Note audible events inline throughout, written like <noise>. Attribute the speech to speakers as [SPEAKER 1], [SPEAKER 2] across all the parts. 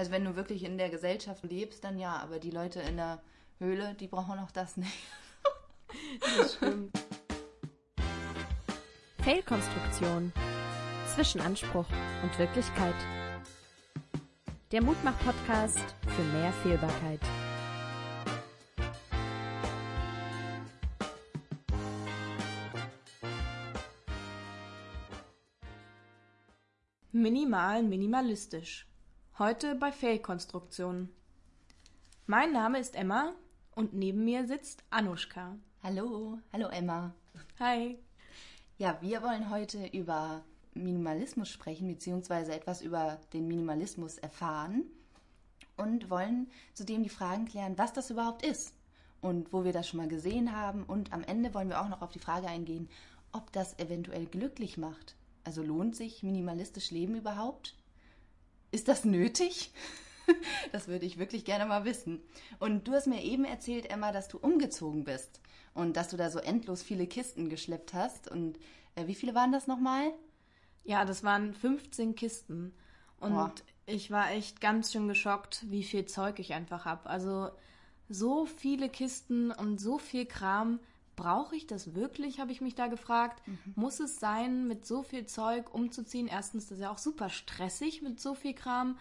[SPEAKER 1] Also wenn du wirklich in der Gesellschaft lebst, dann ja, aber die Leute in der Höhle, die brauchen auch das nicht.
[SPEAKER 2] das stimmt. Fehlkonstruktion. Zwischen Anspruch und Wirklichkeit. Der Mutmach-Podcast für mehr Fehlbarkeit.
[SPEAKER 3] Minimal minimalistisch. Heute bei Fehlkonstruktionen. Mein Name ist Emma und neben mir sitzt Anushka.
[SPEAKER 1] Hallo, hallo Emma.
[SPEAKER 3] Hi.
[SPEAKER 1] Ja, wir wollen heute über Minimalismus sprechen, beziehungsweise etwas über den Minimalismus erfahren und wollen zudem die Fragen klären, was das überhaupt ist und wo wir das schon mal gesehen haben. Und am Ende wollen wir auch noch auf die Frage eingehen, ob das eventuell glücklich macht. Also lohnt sich minimalistisch Leben überhaupt? Ist das nötig? <laughs> Das würde ich wirklich gerne mal wissen. Und du hast mir eben erzählt, Emma, dass du umgezogen bist und dass du da so endlos viele Kisten geschleppt hast. Und äh, wie viele waren das nochmal?
[SPEAKER 3] Ja, das waren 15 Kisten. Und Boah. ich war echt ganz schön geschockt, wie viel Zeug ich einfach habe. Also so viele Kisten und so viel Kram. Brauche ich das wirklich, habe ich mich da gefragt. Mhm. Muss es sein, mit so viel Zeug umzuziehen? Erstens, das ist ja auch super stressig mit so viel Kram.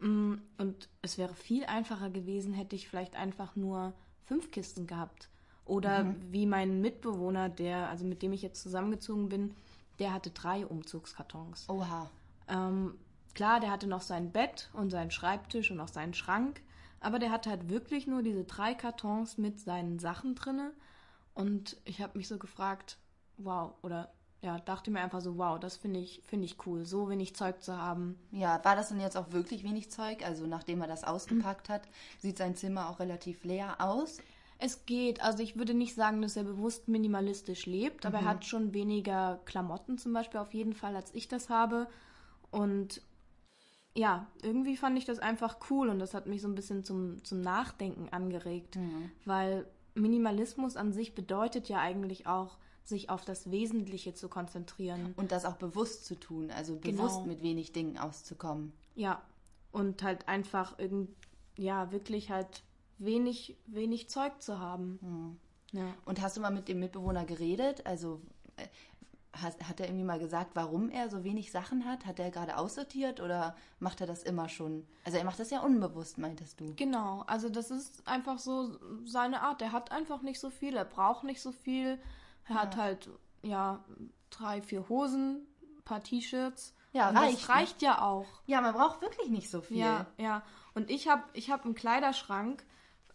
[SPEAKER 3] Mm, und es wäre viel einfacher gewesen, hätte ich vielleicht einfach nur fünf Kisten gehabt. Oder mhm. wie mein Mitbewohner, der, also mit dem ich jetzt zusammengezogen bin, der hatte drei Umzugskartons.
[SPEAKER 1] Oha.
[SPEAKER 3] Ähm, klar, der hatte noch sein Bett und seinen Schreibtisch und auch seinen Schrank, aber der hatte halt wirklich nur diese drei Kartons mit seinen Sachen drinne. Und ich habe mich so gefragt, wow, oder ja, dachte mir einfach so, wow, das finde ich, finde ich cool, so wenig Zeug zu haben.
[SPEAKER 1] Ja, war das denn jetzt auch wirklich wenig Zeug? Also nachdem er das ausgepackt hat, sieht sein Zimmer auch relativ leer aus.
[SPEAKER 3] Es geht. Also ich würde nicht sagen, dass er bewusst minimalistisch lebt, aber mhm. er hat schon weniger Klamotten zum Beispiel auf jeden Fall, als ich das habe. Und ja, irgendwie fand ich das einfach cool und das hat mich so ein bisschen zum, zum Nachdenken angeregt, mhm. weil Minimalismus an sich bedeutet ja eigentlich auch, sich auf das Wesentliche zu konzentrieren.
[SPEAKER 1] Und das auch bewusst zu tun, also bewusst genau. mit wenig Dingen auszukommen.
[SPEAKER 3] Ja, und halt einfach irgend, ja, wirklich halt wenig, wenig Zeug zu haben.
[SPEAKER 1] Mhm. Ja. Und hast du mal mit dem Mitbewohner geredet? Also äh, hat, hat er irgendwie mal gesagt, warum er so wenig Sachen hat? Hat er gerade aussortiert oder macht er das immer schon? Also er macht das ja unbewusst, meintest du?
[SPEAKER 3] Genau, also das ist einfach so seine Art. Er hat einfach nicht so viel, er braucht nicht so viel. Er ja. hat halt, ja, drei, vier Hosen, ein paar T-Shirts.
[SPEAKER 1] Ja, reicht.
[SPEAKER 3] Das reicht ne? ja auch.
[SPEAKER 1] Ja, man braucht wirklich nicht so viel.
[SPEAKER 3] Ja, ja. Und ich habe ich hab einen Kleiderschrank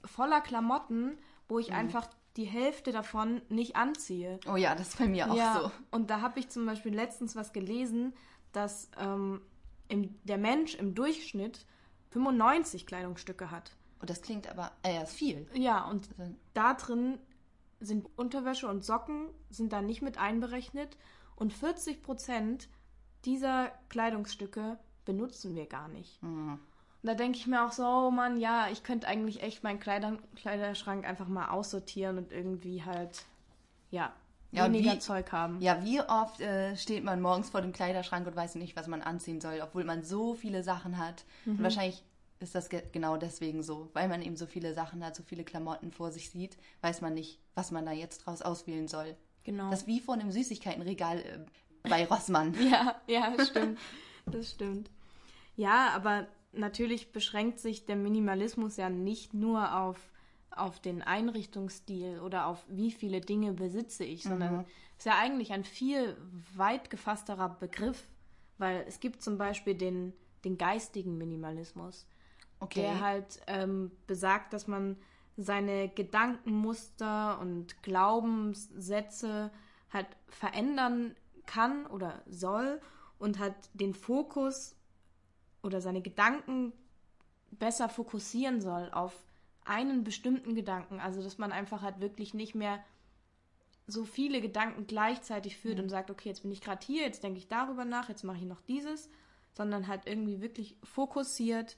[SPEAKER 3] voller Klamotten, wo ich mhm. einfach die Hälfte davon nicht anziehe.
[SPEAKER 1] Oh ja, das ist bei mir auch ja, so.
[SPEAKER 3] Und da habe ich zum Beispiel letztens was gelesen, dass ähm, im, der Mensch im Durchschnitt 95 Kleidungsstücke hat.
[SPEAKER 1] Und das klingt aber äh, viel.
[SPEAKER 3] Ja, und also da drin sind Unterwäsche und Socken sind da nicht mit einberechnet und 40 Prozent dieser Kleidungsstücke benutzen wir gar nicht. Mhm. Da denke ich mir auch so, oh Mann, ja, ich könnte eigentlich echt meinen Kleider Kleiderschrank einfach mal aussortieren und irgendwie halt, ja, ja weniger wie, Zeug haben.
[SPEAKER 1] Ja, wie oft äh, steht man morgens vor dem Kleiderschrank und weiß nicht, was man anziehen soll, obwohl man so viele Sachen hat. Mhm. Und wahrscheinlich ist das genau deswegen so, weil man eben so viele Sachen hat, so viele Klamotten vor sich sieht, weiß man nicht, was man da jetzt draus auswählen soll.
[SPEAKER 3] Genau.
[SPEAKER 1] Das ist wie vor einem Süßigkeitenregal äh, bei Rossmann. <laughs>
[SPEAKER 3] ja, ja, stimmt. das stimmt. Ja, aber natürlich beschränkt sich der Minimalismus ja nicht nur auf, auf den Einrichtungsstil oder auf wie viele Dinge besitze ich, sondern mhm. ist ja eigentlich ein viel weit gefassterer Begriff, weil es gibt zum Beispiel den, den geistigen Minimalismus, okay. der halt ähm, besagt, dass man seine Gedankenmuster und Glaubenssätze halt verändern kann oder soll und hat den Fokus oder seine Gedanken besser fokussieren soll auf einen bestimmten Gedanken. Also, dass man einfach halt wirklich nicht mehr so viele Gedanken gleichzeitig führt mhm. und sagt, okay, jetzt bin ich gerade hier, jetzt denke ich darüber nach, jetzt mache ich noch dieses, sondern halt irgendwie wirklich fokussiert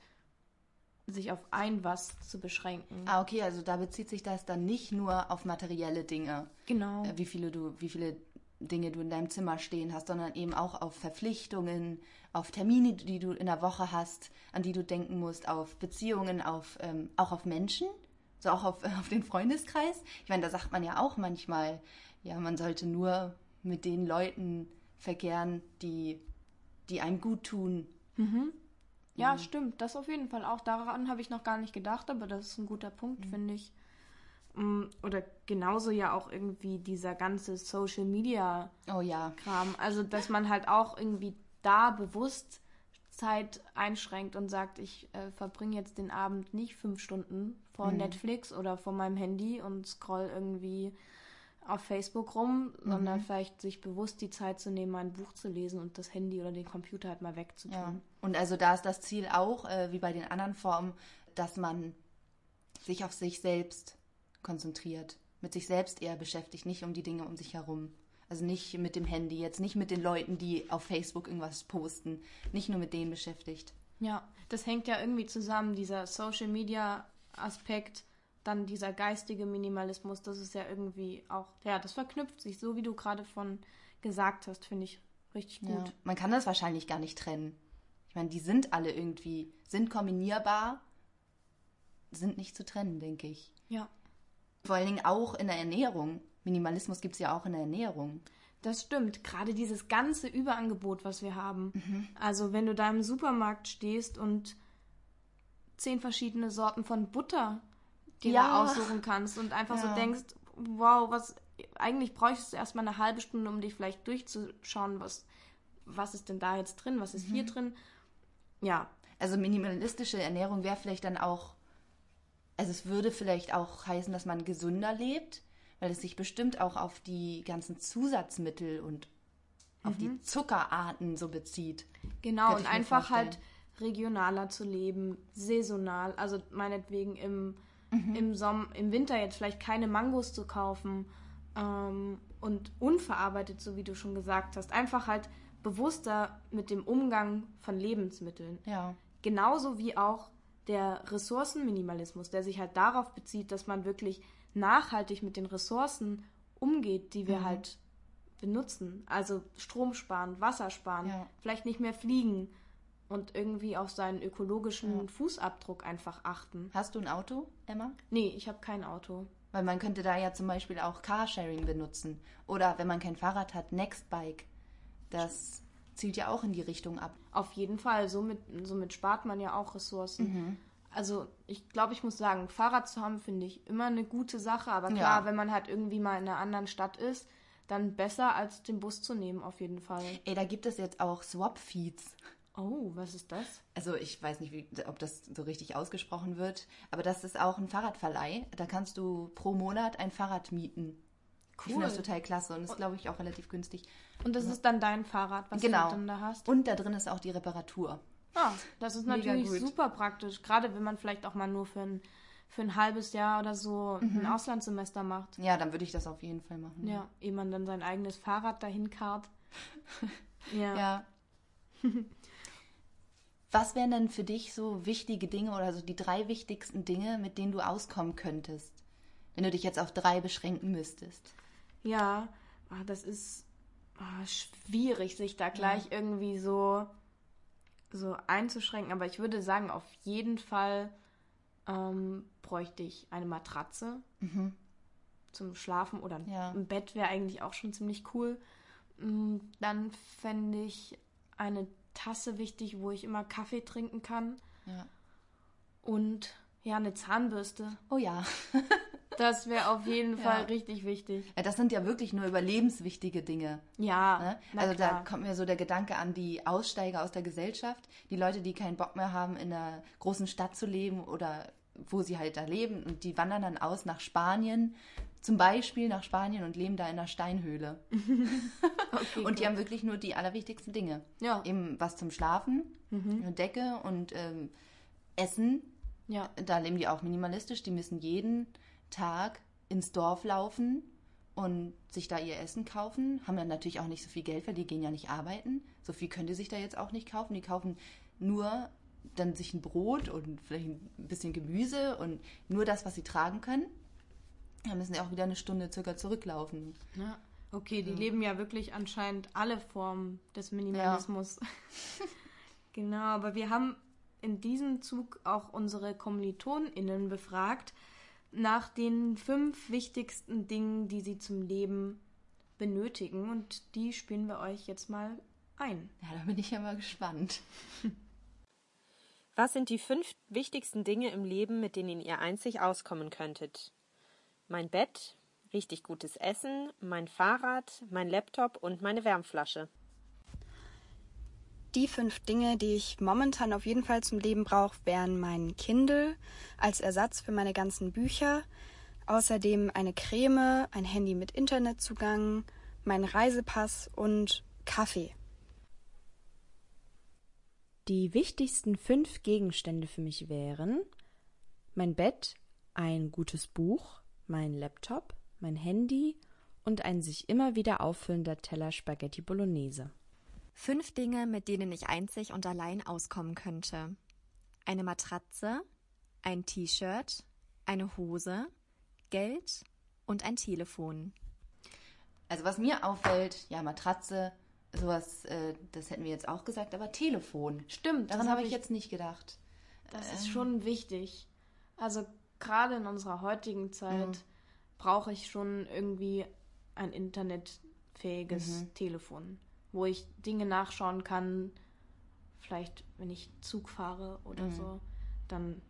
[SPEAKER 3] sich auf ein was zu beschränken.
[SPEAKER 1] Ah, okay, also da bezieht sich das dann nicht nur auf materielle Dinge.
[SPEAKER 3] Genau.
[SPEAKER 1] Äh, wie viele du, wie viele Dinge du in deinem Zimmer stehen hast, sondern eben auch auf Verpflichtungen, auf Termine, die du in der Woche hast, an die du denken musst, auf Beziehungen, auf, ähm, auch auf Menschen, so auch auf, <laughs> auf den Freundeskreis. Ich meine, da sagt man ja auch manchmal, ja, man sollte nur mit den Leuten verkehren, die, die einem gut tun.
[SPEAKER 3] Ja,
[SPEAKER 1] Mhm.
[SPEAKER 3] stimmt. Das auf jeden Fall auch. Daran habe ich noch gar nicht gedacht, aber das ist ein guter Punkt, finde ich. Mm, Oder genauso ja auch irgendwie dieser ganze Social Media
[SPEAKER 1] Oh ja,
[SPEAKER 3] Kram. Also, dass man halt auch irgendwie da bewusst Zeit einschränkt und sagt, ich äh, verbringe jetzt den Abend nicht fünf Stunden vor Netflix oder vor meinem Handy und scroll irgendwie auf Facebook rum, sondern vielleicht sich bewusst die Zeit zu nehmen, ein Buch zu lesen und das Handy oder den Computer halt mal wegzutun.
[SPEAKER 1] Ja. Und also da ist das Ziel auch, äh, wie bei den anderen Formen, dass man sich auf sich selbst konzentriert, mit sich selbst eher beschäftigt, nicht um die Dinge um sich herum. Also nicht mit dem Handy, jetzt nicht mit den Leuten, die auf Facebook irgendwas posten, nicht nur mit denen beschäftigt.
[SPEAKER 3] Ja, das hängt ja irgendwie zusammen, dieser Social Media Aspekt, dann dieser geistige Minimalismus, das ist ja irgendwie auch, ja, das verknüpft sich, so wie du gerade von gesagt hast, finde ich richtig
[SPEAKER 1] Ja.
[SPEAKER 3] gut.
[SPEAKER 1] Man kann das wahrscheinlich gar nicht trennen. Ich meine, die sind alle irgendwie, sind kombinierbar, sind nicht zu trennen, denke ich.
[SPEAKER 3] Ja,
[SPEAKER 1] Vor allen Dingen auch in der Ernährung. Minimalismus gibt es ja auch in der Ernährung.
[SPEAKER 3] das stimmt. Gerade dieses ganze Überangebot, was wir haben.
[SPEAKER 1] Mhm.
[SPEAKER 3] Also wenn du da im Supermarkt stehst und zehn verschiedene Sorten von Butter dir
[SPEAKER 1] Ja.
[SPEAKER 3] da aussuchen kannst und einfach
[SPEAKER 1] Ja.
[SPEAKER 3] so denkst, wow, was eigentlich bräuchtest du erstmal eine halbe Stunde, um dich vielleicht durchzuschauen, was, was ist denn da jetzt drin, was ist
[SPEAKER 1] Mhm.
[SPEAKER 3] hier drin. Ja,
[SPEAKER 1] Also minimalistische Ernährung wäre vielleicht dann auch, also es würde vielleicht auch heißen, dass man gesünder lebt, weil es sich bestimmt auch auf die ganzen Zusatzmittel und auf die Zuckerarten so bezieht.
[SPEAKER 3] Genau, und einfach
[SPEAKER 1] vorstellen.
[SPEAKER 3] halt regionaler zu leben, saisonal. Also meinetwegen im,
[SPEAKER 1] Mhm.
[SPEAKER 3] im, Sommer, im Winter jetzt vielleicht keine Mangos zu kaufen ähm, und unverarbeitet, so wie du schon gesagt hast. Einfach halt bewusster mit dem Umgang von Lebensmitteln.
[SPEAKER 1] Ja.
[SPEAKER 3] Genauso wie auch der Ressourcenminimalismus, der sich halt darauf bezieht, dass man wirklich nachhaltig mit den Ressourcen umgeht, die
[SPEAKER 1] Mhm.
[SPEAKER 3] wir halt benutzen. Also Strom sparen, Wasser sparen,
[SPEAKER 1] Ja.
[SPEAKER 3] vielleicht nicht mehr fliegen und irgendwie auf seinen ökologischen Fußabdruck einfach achten.
[SPEAKER 1] Hast du ein Auto, Emma?
[SPEAKER 3] Nee, ich habe kein Auto.
[SPEAKER 1] Weil man könnte da ja zum Beispiel auch Carsharing benutzen. Oder wenn man kein Fahrrad hat, Nextbike. Das zielt ja auch in die Richtung ab.
[SPEAKER 3] Auf jeden Fall, somit, somit spart man ja auch Ressourcen.
[SPEAKER 1] Mhm.
[SPEAKER 3] Also ich glaube, ich muss sagen, Fahrrad zu haben, finde ich immer eine gute Sache. Aber klar,
[SPEAKER 1] Ja.
[SPEAKER 3] wenn man halt irgendwie mal in einer anderen Stadt ist, dann besser als den Bus zu nehmen, auf jeden Fall.
[SPEAKER 1] Ey, da gibt es jetzt auch Swap-Feeds.
[SPEAKER 3] Oh, was ist das?
[SPEAKER 1] Also ich weiß nicht, wie, ob das so richtig ausgesprochen wird, aber das ist auch ein Fahrradverleih. Da kannst du pro Monat ein Fahrrad mieten. Ich finde das
[SPEAKER 3] Cool.
[SPEAKER 1] total klasse und ist, glaube ich, auch relativ günstig.
[SPEAKER 3] Und das ist dann dein Fahrrad, was
[SPEAKER 1] Genau.
[SPEAKER 3] du dann da hast?
[SPEAKER 1] Und da drin ist auch die Reparatur.
[SPEAKER 3] Ah, das ist
[SPEAKER 1] Mega
[SPEAKER 3] natürlich
[SPEAKER 1] gut.
[SPEAKER 3] super praktisch. Gerade wenn man vielleicht auch mal nur für ein, für ein halbes Jahr oder so
[SPEAKER 1] Mhm.
[SPEAKER 3] ein Auslandssemester macht.
[SPEAKER 1] Ja, dann würde ich das auf jeden Fall machen.
[SPEAKER 3] Ja, ehe man dann sein eigenes Fahrrad dahin karrt. <laughs> ja.
[SPEAKER 1] Ja. Was wären denn für dich so wichtige Dinge oder so die drei wichtigsten Dinge, mit denen du auskommen könntest, wenn du dich jetzt auf drei beschränken müsstest?
[SPEAKER 3] Ja, ah, das ist ah, schwierig, sich da gleich irgendwie so, so einzuschränken. Aber ich würde sagen, auf jeden Fall ähm, bräuchte ich eine Matratze zum Schlafen oder
[SPEAKER 1] Ja.
[SPEAKER 3] ein Bett wäre eigentlich auch schon ziemlich cool. Mm, Dann fände ich eine Tasse wichtig, wo ich immer Kaffee trinken kann.
[SPEAKER 1] Ja.
[SPEAKER 3] Und ja, eine Zahnbürste.
[SPEAKER 1] Oh ja. <laughs>
[SPEAKER 3] Das wäre auf jeden
[SPEAKER 1] Ja.
[SPEAKER 3] Fall richtig wichtig.
[SPEAKER 1] ja. Das sind ja wirklich nur überlebenswichtige Dinge.
[SPEAKER 3] Ja,
[SPEAKER 1] Ne? Also da kommt mir so der Gedanke an die Aussteiger aus der Gesellschaft, die Leute, die keinen Bock mehr haben, in einer großen Stadt zu leben oder wo sie halt da leben und die wandern dann aus nach Spanien, zum Beispiel nach Spanien und leben da in einer Steinhöhle. <laughs>
[SPEAKER 3] Okay,
[SPEAKER 1] Und die
[SPEAKER 3] gut.
[SPEAKER 1] haben wirklich nur die allerwichtigsten Dinge.
[SPEAKER 3] Ja. Mhm.
[SPEAKER 1] Eben was zum Schlafen, eine Decke und ähm, Essen.
[SPEAKER 3] Ja,
[SPEAKER 1] Da leben die auch minimalistisch. Die müssen jeden Tag ins Dorf laufen und sich da ihr Essen kaufen. Haben dann natürlich auch nicht so viel Geld, weil die gehen ja nicht arbeiten. So viel können die sich da jetzt auch nicht kaufen. Die kaufen nur dann sich ein Brot und vielleicht ein bisschen Gemüse und nur das, was sie tragen können. Dann müssen sie auch wieder eine Stunde circa zurücklaufen.
[SPEAKER 3] ja. Okay, die leben ja wirklich anscheinend alle Formen des Minimalismus. <laughs> genau, aber wir haben in diesem Zug auch unsere KommilitonInnen befragt nach den fünf wichtigsten Dingen, die sie zum Leben benötigen. Und die spielen wir euch jetzt mal ein.
[SPEAKER 1] Ja, da bin ich ja mal gespannt.
[SPEAKER 2] Was sind die fünf wichtigsten Dinge im Leben, mit denen ihr einzig auskommen könntet? Mein Bett, richtig gutes Essen, mein Fahrrad, mein Laptop und meine Wärmflasche.
[SPEAKER 4] Die fünf Dinge, die ich momentan auf jeden Fall zum Leben brauche, wären mein Kindle als Ersatz für meine ganzen Bücher, außerdem eine Creme, ein Handy mit Internetzugang, mein Reisepass und Kaffee.
[SPEAKER 2] Die wichtigsten fünf Gegenstände für mich wären mein Bett, ein gutes Buch, mein Laptop, mein Handy und ein sich immer wieder auffüllender Teller Spaghetti Bolognese.
[SPEAKER 5] Fünf Dinge, mit denen ich einzig und allein auskommen könnte. Eine Matratze, ein T-Shirt, eine Hose, Geld und ein Telefon.
[SPEAKER 1] Also was mir auffällt, ja, Matratze, sowas, äh, das hätten wir jetzt auch gesagt, aber Telefon.
[SPEAKER 3] Stimmt,
[SPEAKER 1] Daran
[SPEAKER 3] das
[SPEAKER 1] habe
[SPEAKER 3] hab
[SPEAKER 1] ich jetzt nicht gedacht.
[SPEAKER 3] Das ist schon wichtig. Also gerade in unserer heutigen Zeit brauche ich schon irgendwie ein internetfähiges Telefon, wo ich Dinge nachschauen kann. Vielleicht, wenn ich Zug fahre oder so, dann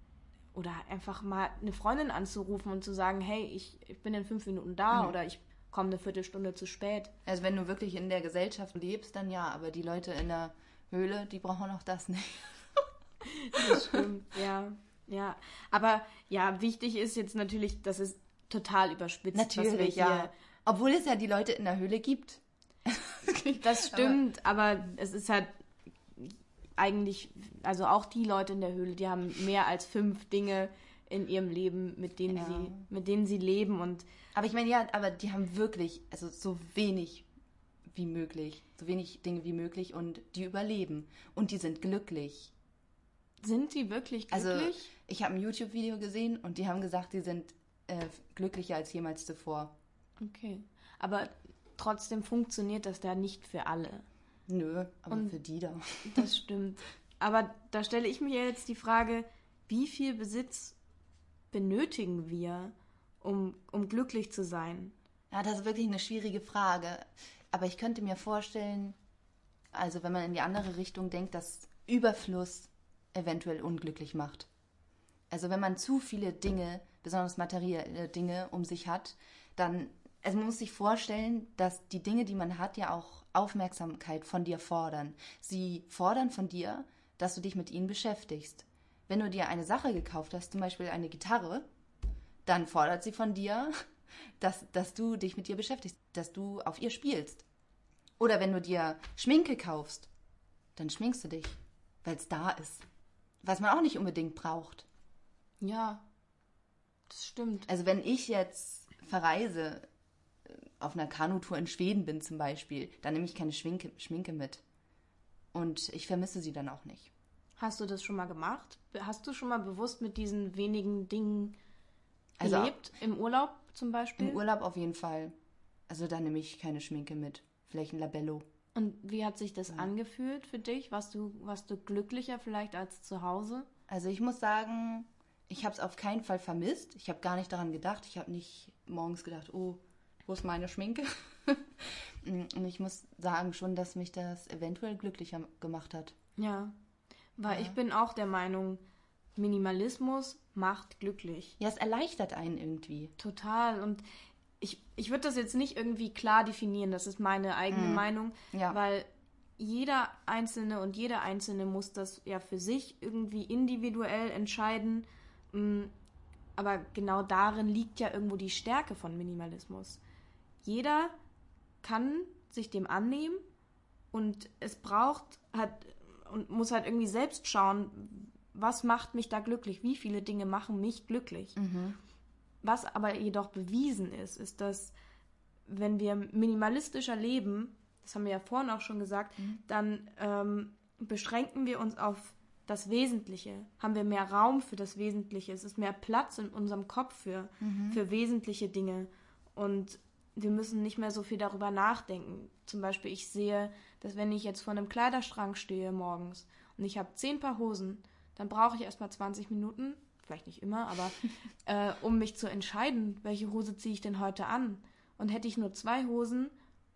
[SPEAKER 3] oder einfach mal eine Freundin anzurufen und zu sagen, hey, ich, ich bin in fünf Minuten da oder ich komme eine Viertelstunde zu spät.
[SPEAKER 1] Also wenn du wirklich in der Gesellschaft lebst, dann ja, aber die Leute in der Höhle, die brauchen auch das nicht. <laughs>
[SPEAKER 3] Das stimmt, ja. Ja, aber ja, wichtig ist jetzt natürlich, dass es total überspitzt was wir
[SPEAKER 1] Natürlich,
[SPEAKER 3] hier
[SPEAKER 1] ja. Obwohl es ja die Leute in der Höhle gibt.
[SPEAKER 3] Das stimmt, aber, es ist halt eigentlich, also auch die Leute in der Höhle, die haben mehr als fünf Dinge in ihrem Leben, mit denen
[SPEAKER 1] Ja.
[SPEAKER 3] sie, mit denen sie leben und
[SPEAKER 1] Aber ich meine, ja, aber die haben wirklich, also so wenig wie möglich, so wenig Dinge wie möglich und die überleben. Und die sind glücklich.
[SPEAKER 3] sind sie wirklich
[SPEAKER 1] Also
[SPEAKER 3] glücklich?
[SPEAKER 1] ich habe ein YouTube-Video gesehen und die haben gesagt, die sind äh, glücklicher als jemals zuvor.
[SPEAKER 3] okay, aber trotzdem funktioniert das da nicht für alle.
[SPEAKER 1] Nö, aber
[SPEAKER 3] Und-
[SPEAKER 1] für die da. <laughs>
[SPEAKER 3] Das stimmt. Aber da stelle ich mir jetzt die Frage, wie viel Besitz benötigen wir, um, um glücklich zu sein?
[SPEAKER 1] Ja, das ist wirklich eine schwierige Frage. Aber ich könnte mir vorstellen, also wenn man in die andere Richtung denkt, dass Überfluss eventuell unglücklich macht. Also wenn man zu viele Dinge, besonders materielle Dinge um sich hat, dann, also man muss sich vorstellen, dass die Dinge, die man hat, ja auch Aufmerksamkeit von dir fordern. Sie fordern von dir, dass du dich mit ihnen beschäftigst. Wenn du dir eine Sache gekauft hast, zum Beispiel eine Gitarre, dann fordert sie von dir, <laughs> dass, dass du dich mit ihr beschäftigst, dass du auf ihr spielst. Oder wenn du dir Schminke kaufst, dann schminkst du dich, weil es da ist. Was man auch nicht unbedingt braucht.
[SPEAKER 3] Ja, das stimmt.
[SPEAKER 1] Also wenn ich jetzt verreise, auf einer Kanutour in Schweden bin zum Beispiel, dann nehme ich keine Schminke, Schminke mit. Und ich vermisse sie dann auch nicht.
[SPEAKER 3] Hast du das schon mal gemacht? Hast du schon mal bewusst mit diesen wenigen Dingen
[SPEAKER 1] Also-
[SPEAKER 3] gelebt? Im Urlaub zum Beispiel?
[SPEAKER 1] Im Urlaub auf jeden Fall. Also da nehme ich keine Schminke mit. Vielleicht ein Labello.
[SPEAKER 3] Und wie hat sich das angefühlt für dich? Warst du, warst du glücklicher vielleicht als zu Hause?
[SPEAKER 1] Also ich muss sagen, ich habe es auf keinen Fall vermisst. Ich habe gar nicht daran gedacht. Ich habe nicht morgens gedacht, oh, wo ist meine Schminke? <laughs> Und ich muss sagen schon, dass mich das eventuell glücklicher gemacht hat.
[SPEAKER 3] Ja. Weil ich bin auch der Meinung, Minimalismus macht glücklich.
[SPEAKER 1] Ja, es erleichtert einen irgendwie.
[SPEAKER 3] Total. Und ich, ich würde das jetzt nicht irgendwie klar definieren, das ist meine eigene Meinung,
[SPEAKER 1] Ja.
[SPEAKER 3] weil jeder Einzelne und jede Einzelne muss das ja für sich irgendwie individuell entscheiden. Mm, Aber genau darin liegt ja irgendwo die Stärke von Minimalismus. Jeder kann sich dem annehmen und es braucht halt und muss halt irgendwie selbst schauen, was macht mich da glücklich, wie viele Dinge machen mich glücklich. Was aber jedoch bewiesen ist, ist, dass wenn wir minimalistischer leben, das haben wir ja vorhin auch schon gesagt, dann ähm, beschränken wir uns auf das Wesentliche, haben wir mehr Raum für das Wesentliche, es ist mehr Platz in unserem Kopf für, für wesentliche Dinge. Und wir müssen nicht mehr so viel darüber nachdenken. Zum Beispiel, ich sehe, dass wenn ich jetzt vor einem Kleiderschrank stehe morgens und ich habe zehn Paar Hosen, dann brauche ich erstmal 20 Minuten, vielleicht nicht immer, aber <laughs> äh, um mich zu entscheiden, welche Hose ziehe ich denn heute an. Und hätte ich nur zwei Hosen,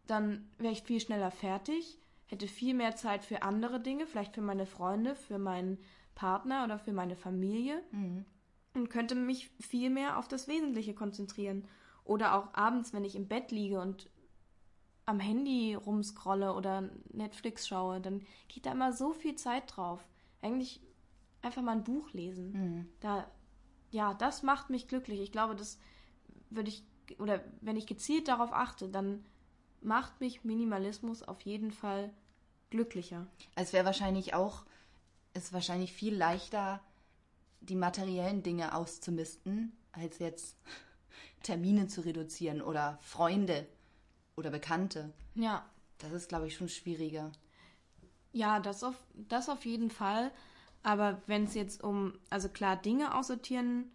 [SPEAKER 3] dann wäre ich viel schneller fertig, hätte viel mehr Zeit für andere Dinge, vielleicht für meine Freunde, für meinen Partner oder für meine Familie
[SPEAKER 1] Mhm.
[SPEAKER 3] und könnte mich viel mehr auf das Wesentliche konzentrieren. Oder auch abends, wenn ich im Bett liege und am Handy rumscrolle oder Netflix schaue, dann geht da immer so viel Zeit drauf. Eigentlich einfach mal ein Buch lesen.
[SPEAKER 1] Mhm.
[SPEAKER 3] Da, ja, das macht mich glücklich. Ich glaube, das würde ich, oder wenn ich gezielt darauf achte, dann macht mich Minimalismus auf jeden Fall glücklicher.
[SPEAKER 1] Es wäre wahrscheinlich auch, ist wahrscheinlich viel leichter, die materiellen Dinge auszumisten, als jetzt Termine zu reduzieren oder Freunde oder Bekannte.
[SPEAKER 3] Ja,
[SPEAKER 1] Das ist, glaube ich, schon schwieriger.
[SPEAKER 3] Ja, das auf, das auf jeden Fall. Aber wenn es jetzt um, also klar, Dinge aussortieren,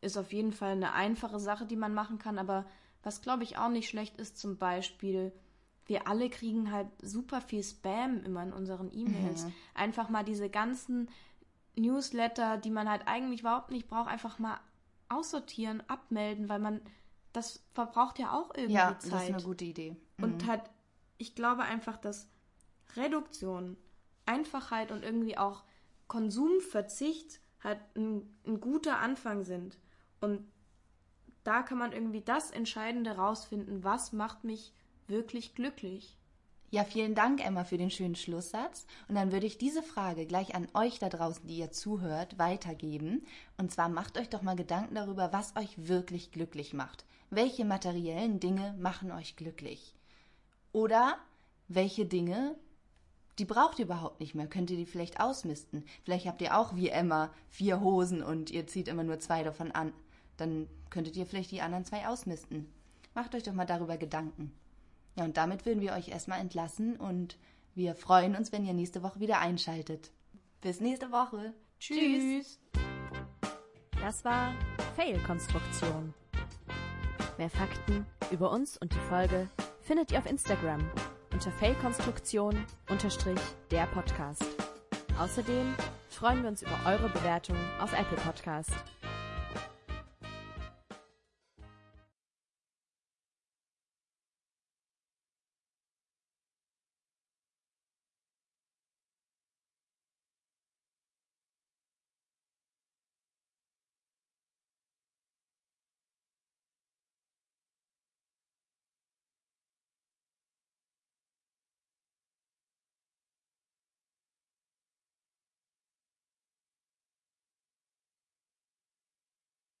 [SPEAKER 3] ist auf jeden Fall eine einfache Sache, die man machen kann. Aber was, glaube ich, auch nicht schlecht ist, zum Beispiel, wir alle kriegen halt super viel Spam immer in unseren E-Mails. Einfach mal diese ganzen Newsletter, die man halt eigentlich überhaupt nicht braucht, einfach mal aussortieren, abmelden, weil man, das verbraucht ja auch irgendwie
[SPEAKER 1] Ja,
[SPEAKER 3] Zeit.
[SPEAKER 1] das ist eine gute Idee.
[SPEAKER 3] Und halt, ich glaube einfach, dass Reduktion, Einfachheit und irgendwie auch Konsumverzicht halt ein, ein guter Anfang sind. Und da kann man irgendwie das Entscheidende rausfinden, was macht mich wirklich glücklich.
[SPEAKER 1] Ja, vielen Dank, Emma, für den schönen Schlusssatz. Und dann würde ich diese Frage gleich an euch da draußen, die ihr zuhört, weitergeben. Und zwar macht euch doch mal Gedanken darüber, was euch wirklich glücklich macht. Welche materiellen Dinge machen euch glücklich? Oder welche Dinge, die braucht ihr überhaupt nicht mehr? Könnt ihr die vielleicht ausmisten? Vielleicht habt ihr auch wie Emma vier Hosen und ihr zieht immer nur zwei davon an. Dann könntet ihr vielleicht die anderen zwei ausmisten. Macht euch doch mal darüber Gedanken. Ja, und damit würden wir euch erstmal entlassen und wir freuen uns, wenn ihr nächste Woche wieder einschaltet. Bis nächste Woche.
[SPEAKER 3] Tschüss.
[SPEAKER 2] Das war Fail-Konstruktion. Mehr Fakten über uns und die Folge findet ihr auf Instagram unter Fail-Konstruktion unterstrich der Podcast. Außerdem freuen wir uns über eure Bewertung auf Apple Podcast.